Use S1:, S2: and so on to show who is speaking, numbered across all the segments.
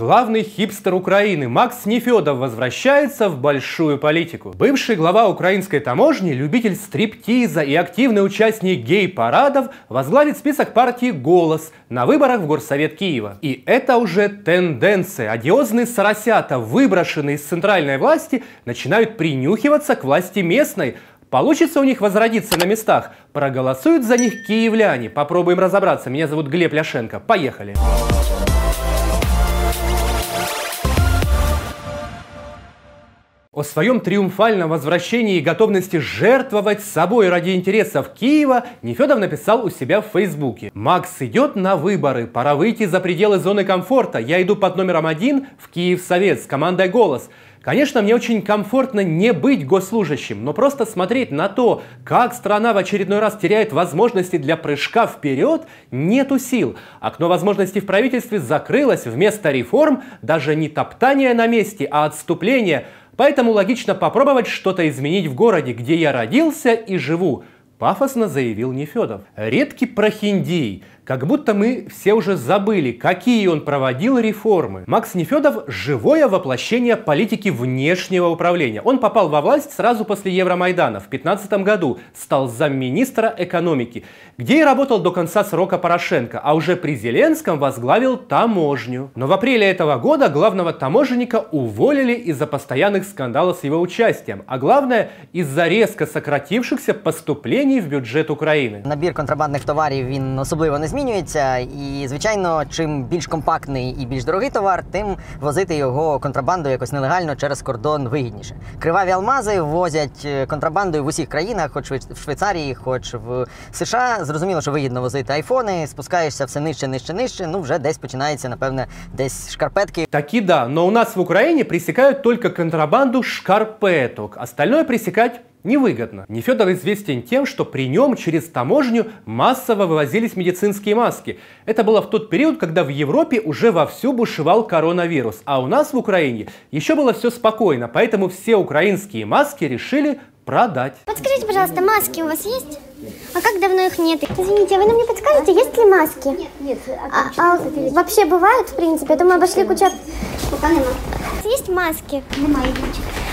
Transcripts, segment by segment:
S1: Главный хипстер Украины Макс Нефедов возвращается в большую политику. Бывший глава украинской таможни, любитель стриптиза и активный участник гей-парадов возглавит список партии «Голос» на выборах в Горсовет Киева. И это уже тенденция. Одиозные соросята, выброшенные из центральной власти, начинают принюхиваться к власти местной, Получится у них возродиться на местах? Проголосуют за них киевляне. Попробуем разобраться. Меня зовут Глеб Ляшенко. Поехали. О своем триумфальном возвращении и готовности жертвовать собой ради интересов Киева Нефедов написал у себя в Фейсбуке. «Макс идет на выборы, пора выйти за пределы зоны комфорта. Я иду под номером один в Киев Совет с командой «Голос». Конечно, мне очень комфортно не быть госслужащим, но просто смотреть на то, как страна в очередной раз теряет возможности для прыжка вперед, нету сил. Окно возможностей в правительстве закрылось, вместо реформ даже не топтание на месте, а отступление. Поэтому логично попробовать что-то изменить в городе, где я родился и живу пафосно заявил Нефедов. Редкий прохиндей, как будто мы все уже забыли, какие он проводил реформы. Макс Нефедов – живое воплощение политики внешнего управления. Он попал во власть сразу после Евромайдана в 2015 году, стал замминистра экономики, где и работал до конца срока Порошенко, а уже при Зеленском возглавил таможню. Но в апреле этого года главного таможенника уволили из-за постоянных скандалов с его участием, а главное – из-за резко сократившихся поступлений в бюджет України.
S2: Набір контрабандних товарів він особливо не змінюється, і звичайно, чим більш компактний і більш дорогий товар, тим возити його контрабандою якось нелегально через кордон вигідніше. Криваві алмази ввозять е, контрабандою в усіх країнах, хоч в Швейцарії, хоч в США. Зрозуміло, що вигідно возити айфони, спускаєшся все нижче, нижче, нижче. Ну вже десь починається, напевне, десь шкарпетки.
S1: Таки да, но у нас в Украине пресекают только контрабанду шкарпеток. Остальное пресекать невыгодно. Нефедов известен тем, что при нем через таможню массово вывозились медицинские маски. Это было в тот период, когда в Европе уже вовсю бушевал коронавирус, а у нас в Украине еще было все спокойно, поэтому все украинские маски решили продать.
S3: Подскажите, пожалуйста, маски у вас есть? А как давно их нет? Извините, а вы нам не подскажете, есть ли маски? Нет,
S4: нет.
S3: А, а вообще бывают, в принципе? Это мы обошли кучу...
S4: Пока нема.
S3: Есть маски?
S4: Немає.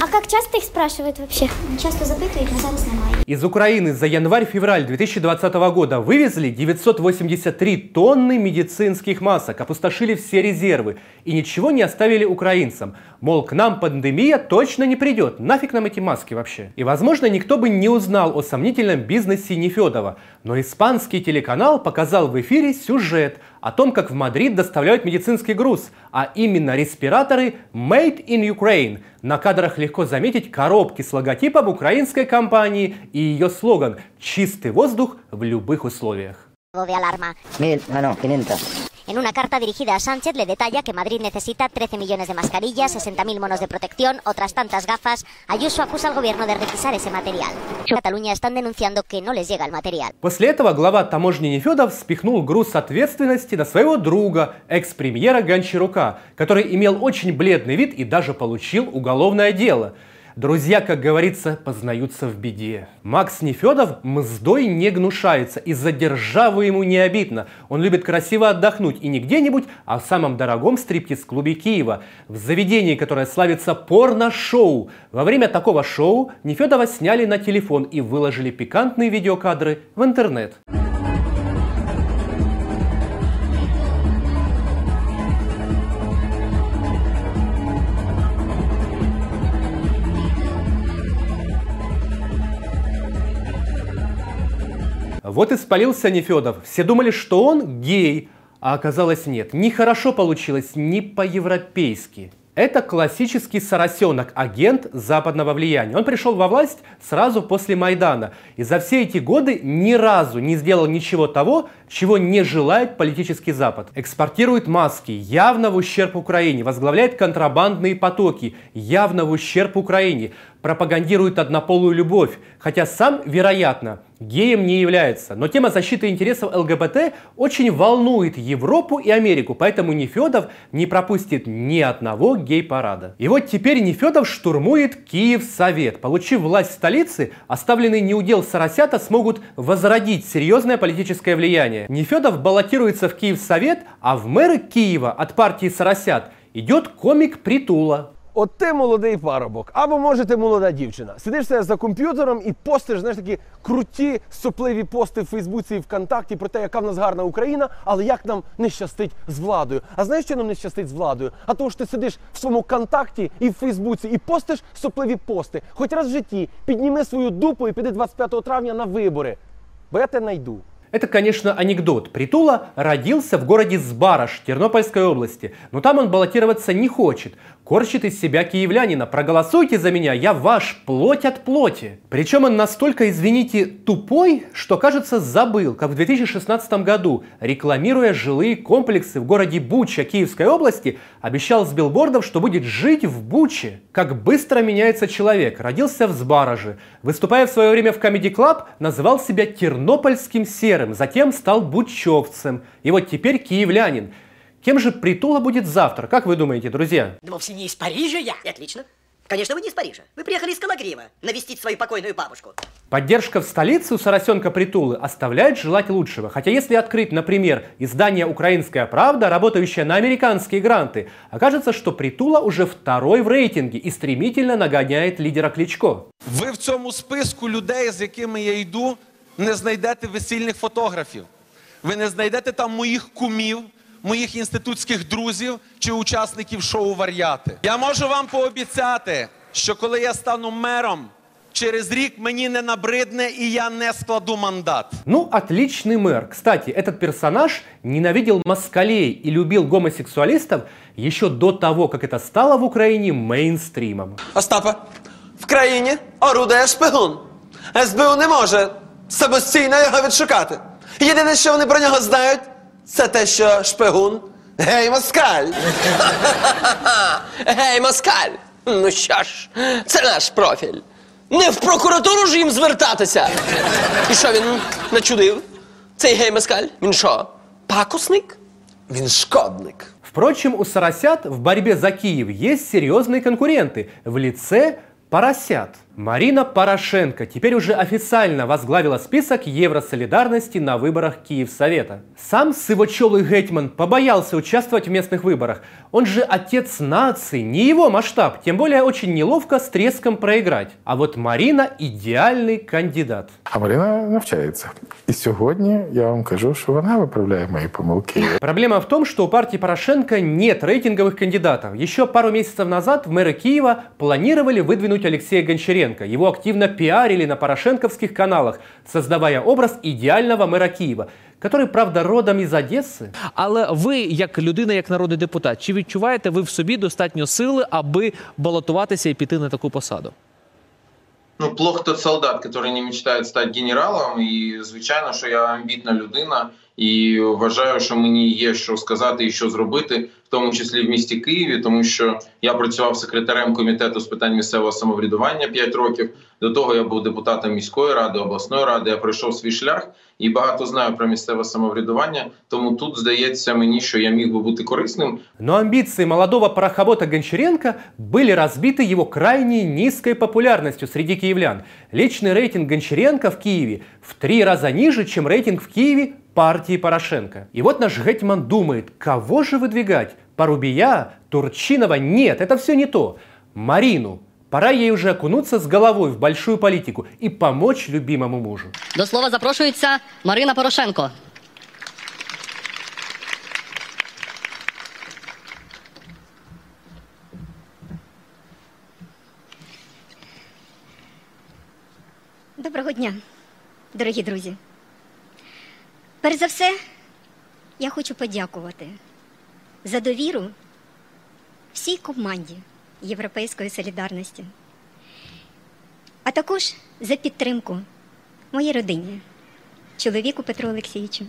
S3: А как часто их спрашивают вообще?
S4: Часто запитують, але зараз немає.
S1: Из Украины за январь-февраль 2020 года вывезли 983 тонны медицинских масок, опустошили все резервы и ничего не оставили украинцам. Мол, к нам пандемия точно не придет, нафиг нам эти маски вообще? И возможно никто бы не узнал о сомнительном бизнесе Нефедова, но испанский телеканал показал в эфире сюжет о том, как в Мадрид доставляют медицинский груз, а именно респираторы Made in Ukraine. На кадрах легко заметить коробки с логотипом украинской компании и ее слоган «Чистый воздух в любых условиях».
S5: De alarma.
S2: Mil, ah, no, 500.
S5: En una carta dirigida a Sánchez le detalla que Madrid necesita 13 millones de mascarillas, 60.000 monos de protección, otras tantas gafas. Ayuso acusa al gobierno de requisar ese material. Cataluña están denunciando que no les llega el material.
S1: После этого глава таможни Нефедов спихнул груз ответственности на своего друга, экс-премьера Гончарука, который имел очень бледный вид и даже получил уголовное дело – Друзья, как говорится, познаются в беде. Макс Нефедов мздой не гнушается, и за державу ему не обидно. Он любит красиво отдохнуть и не где-нибудь, а в самом дорогом стриптиз-клубе Киева, в заведении, которое славится порно-шоу. Во время такого шоу Нефедова сняли на телефон и выложили пикантные видеокадры в интернет. Вот и спалился Нефедов. Все думали, что он гей, а оказалось нет. Нехорошо получилось, не по-европейски. Это классический соросенок, агент западного влияния. Он пришел во власть сразу после Майдана. И за все эти годы ни разу не сделал ничего того, чего не желает политический Запад. Экспортирует маски, явно в ущерб Украине, возглавляет контрабандные потоки, явно в ущерб Украине, пропагандирует однополую любовь, хотя сам, вероятно, геем не является. Но тема защиты интересов ЛГБТ очень волнует Европу и Америку, поэтому Нефедов не пропустит ни одного гей-парада. И вот теперь Нефедов штурмует Киев Совет. Получив власть в столице, оставленные неудел Соросята смогут возродить серьезное политическое влияние. Нефедов баллотируется в Киев Совет, а в мэры Киева от партии Соросят идет комик Притула.
S6: От ти молодий парубок, або може ти молода дівчина. Сидиш себе за комп'ютером і постиш, знаєш, такі круті сопливі пости в Фейсбуці і ВКонтакті про те, яка в нас гарна Україна, але як нам не щастить з владою. А знаєш, що нам не щастить з владою? А тому що ти сидиш в своєму контакті і в Фейсбуці і постиш сопливі пости. Хоч раз в житті підніми свою дупу і піди 25 травня на вибори. Бо я тебе найду.
S1: Это, конечно, анекдот. Притула родился в городе Сбараш Тернопольской области, но там он баллотироваться не хочет. Корчит из себя киевлянина. Проголосуйте за меня, я ваш, плоть от плоти. Причем он настолько, извините, тупой, что, кажется, забыл, как в 2016 году, рекламируя жилые комплексы в городе Буча Киевской области, обещал с билбордов, что будет жить в Буче. Как быстро меняется человек. Родился в Сбараже. Выступая в свое время в Comedy Club, называл себя тернопольским серым, затем стал бучевцем. И вот теперь киевлянин. Кем же Притула будет завтра, как вы думаете, друзья?
S7: Да вовсе не из Парижа я.
S8: Отлично. Конечно, вы не из Парижа. Вы приехали из Калагриева навестить свою покойную бабушку.
S1: Поддержка в столице у Соросенка Притулы оставляет желать лучшего. Хотя если открыть, например, издание «Украинская правда», работающее на американские гранты, окажется, что Притула уже второй в рейтинге и стремительно нагоняет лидера Кличко.
S9: Ви в цьому списку людей, з якими я йду, не знайдете весільних фотографів. Ви не знайдете там моїх кумів, моїх інститутських друзів чи учасників шоу Вар'яти. Я можу вам пообіцяти, що коли я стану мером, через рік мені не набридне і я не складу мандат.
S1: Ну, отличный мэр. Кстати, этот персонаж ненавидел москалей и любил гомосексуалистов еще до того, как это стало в Украине мейнстримом.
S10: Остапе, в країні орудує шпигун. СБУ не може самостійно його відшукати. Єдине, що вони про нього знають, це те, що шпигун гей москаль.
S7: Гей, москаль! Ну що ж, це наш профіль. Не в прокуратуру ж їм звертатися. І що він начудив? Цей гей москаль? Він що? Пакусник?
S10: Він шкодник.
S1: Впрочем, у Соросят в борьбе за Киев есть серьезные конкуренты в лице поросят. Марина Порошенко теперь уже официально возглавила список Евросолидарности на выборах Киевсовета. Сам сывочелый Гетман побоялся участвовать в местных выборах. Он же отец нации, не его масштаб, тем более очень неловко с треском проиграть. А вот Марина идеальный кандидат.
S11: А Марина навчається. І сьогодні я вам кажу, що вона виправляє мої помилки.
S1: Проблема в том, что у партии Порошенко нет рейтинговых кандидатов. Еще пару месяцев назад в мэры Киева планировали выдвинуть Алексея Гончаренко. Его активно пиарили на порошенковских каналах, создавая образ идеального мэра Киева, который, правда, родом из Одессы.
S12: Але ви, як людина, як народний депутат, чи відчуваєте ви в собі достатньо сили, аби балотуватися і піти на таку посаду?
S13: Ну, плох тот солдат, который не мечтає стати генералом. І звичайно, що я амбітна людина і вважаю, що мені є що сказати і що зробити, в тому числі в місті Києві, тому що я працював секретарем комітету з питань місцевого самоврядування 5 років. До того я був депутатом міської ради, обласної ради. Я пройшов свій шлях і багато знаю про місцеве самоврядування. Тому тут здається мені, що я міг би бути корисним.
S1: Но амбиции молодого парохобота Гончаренко были разбиты его крайне низкой популярностью среди киевлян. Личный рейтинг Гончаренко в Киеве в три раза ниже, чем рейтинг в Киеве партии Порошенко. И вот наш Гетман думает, кого же выдвигать? Парубия? Турчинова? Нет, это все не то. Марину. Пора ей уже окунуться с головой в большую политику и помочь любимому мужу.
S14: До слова запрошується Марина Порошенко.
S4: Доброго дня, дорогі друзі. Перш за все, я хочу подякувати за довіру всій команді Європейської солідарності, а також за підтримку моїй родині, чоловіку Петру Олексійовичу.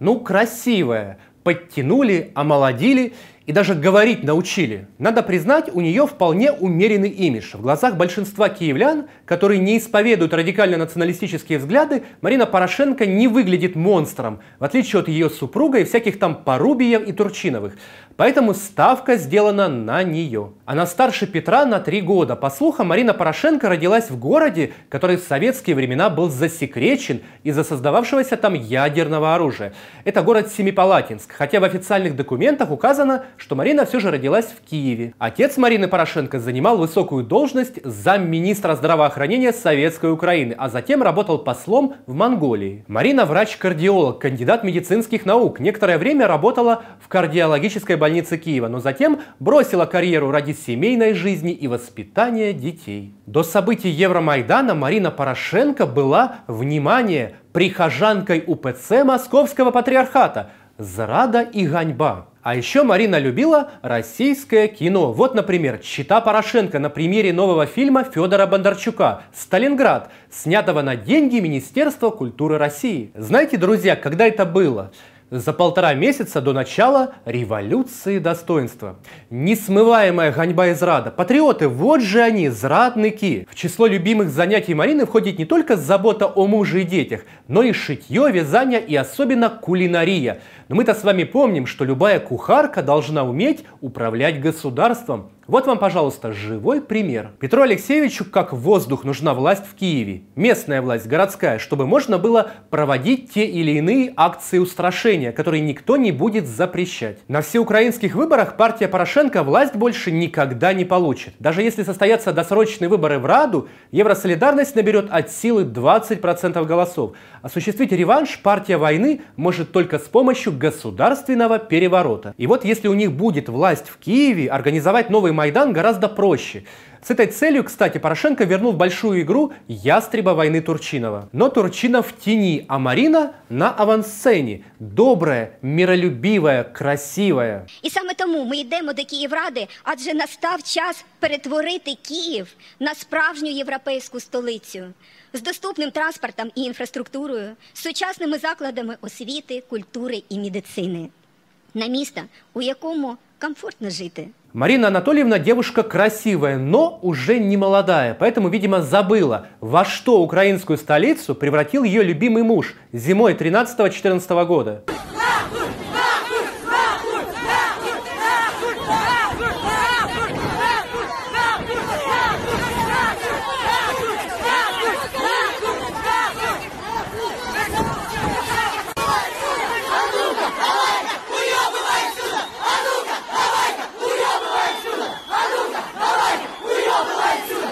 S1: Ну, красиве! Подтянули, омолодили и даже говорить научили. Надо признать, у нее вполне умеренный имидж. В глазах большинства киевлян, которые не исповедуют радикально-националистические взгляды, Марина Порошенко не выглядит монстром, в отличие от ее супруга и всяких там Порубиев и Турчиновых. Поэтому ставка сделана на нее. Она старше Петра на три года. По слухам, Марина Порошенко родилась в городе, который в советские времена был засекречен из-за создававшегося там ядерного оружия. Это город Семипалатинск, хотя в официальных документах указано, что Марина все же родилась в Киеве. Отец Марины Порошенко занимал высокую должность замминистра здравоохранения Советской Украины, а затем работал послом в Монголии. Марина врач-кардиолог, кандидат медицинских наук. Некоторое время работала в кардиологической больнице Киева, но затем бросила карьеру ради семейной жизни и воспитания детей. До событий Евромайдана Марина Порошенко была, внимание, прихожанкой УПЦ Московского патриархата. Зрада и ганьба. А еще Марина любила российское кино. Вот, например, чита Порошенко на примере нового фильма Федора Бондарчука «Сталинград», снятого на деньги Министерства культуры России. Знаете, друзья, когда это было? за полтора месяца до начала революции достоинства. Несмываемая ганьба из рада. Патриоты, вот же они, зрадники. В число любимых занятий Марины входит не только забота о муже и детях, но и шитье, вязание и особенно кулинария. Но мы-то с вами помним, что любая кухарка должна уметь управлять государством. Вот вам, пожалуйста, живой пример. Петру Алексеевичу как воздух нужна власть в Киеве. Местная власть, городская, чтобы можно было проводить те или иные акции устрашения, которые никто не будет запрещать. На всеукраинских выборах партия Порошенко власть больше никогда не получит. Даже если состоятся досрочные выборы в Раду, Евросолидарность наберет от силы 20% голосов. Осуществить реванш партия войны может только с помощью государственного переворота. И вот если у них будет власть в Киеве, организовать новый Майдан гораздо проще. С этой целью, кстати, Порошенко вернул в большую игру ястреба войны Турчинова. Но Турчинов в тени, а Марина на авансцені. Добрая, миролюбивая, красивая.
S4: І саме тому ми йдемо до Київради, адже настав час перетворити Київ на справжню європейську столицю з доступним транспортом і інфраструктурою, з сучасними закладами освіти, культури і медицини. На місто, у якому комфортно жити.
S1: Марина Анатольевна девушка красивая, но уже не молодая, поэтому, видимо, забыла, во что украинскую столицу превратил ее любимый муж зимой 13-14 года.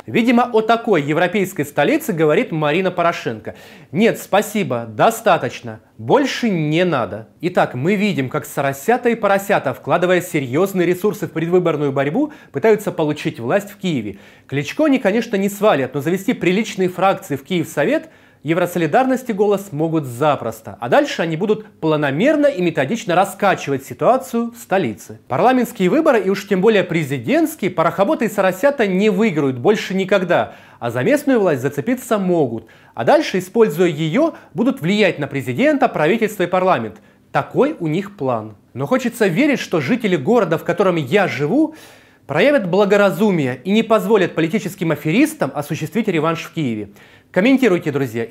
S1: Видимо, о такой европейской столице говорит Марина Порошенко. Нет, спасибо, достаточно, больше не надо. Итак, мы видим, как соросята и поросята, вкладывая серьезные ресурсы в предвыборную борьбу, пытаются получить власть в Киеве. Кличко они, конечно, не свалят, но завести приличные фракции в Киев-Совет – Евросолидарности голос могут запросто, а дальше они будут планомерно и методично раскачивать ситуацию в столице. Парламентские выборы и уж тем более президентские парохоботы и соросята не выиграют больше никогда, а за местную власть зацепиться могут. А дальше, используя ее, будут влиять на президента, правительство и парламент. Такой у них план. Но хочется верить, что жители города, в котором я живу, проявят благоразумие и не позволят политическим аферистам осуществить реванш в Киеве. Комментируйте, друзья.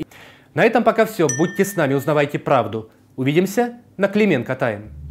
S1: На этом пока все. Будьте с нами, узнавайте правду. Увидимся на Клименко Тайм.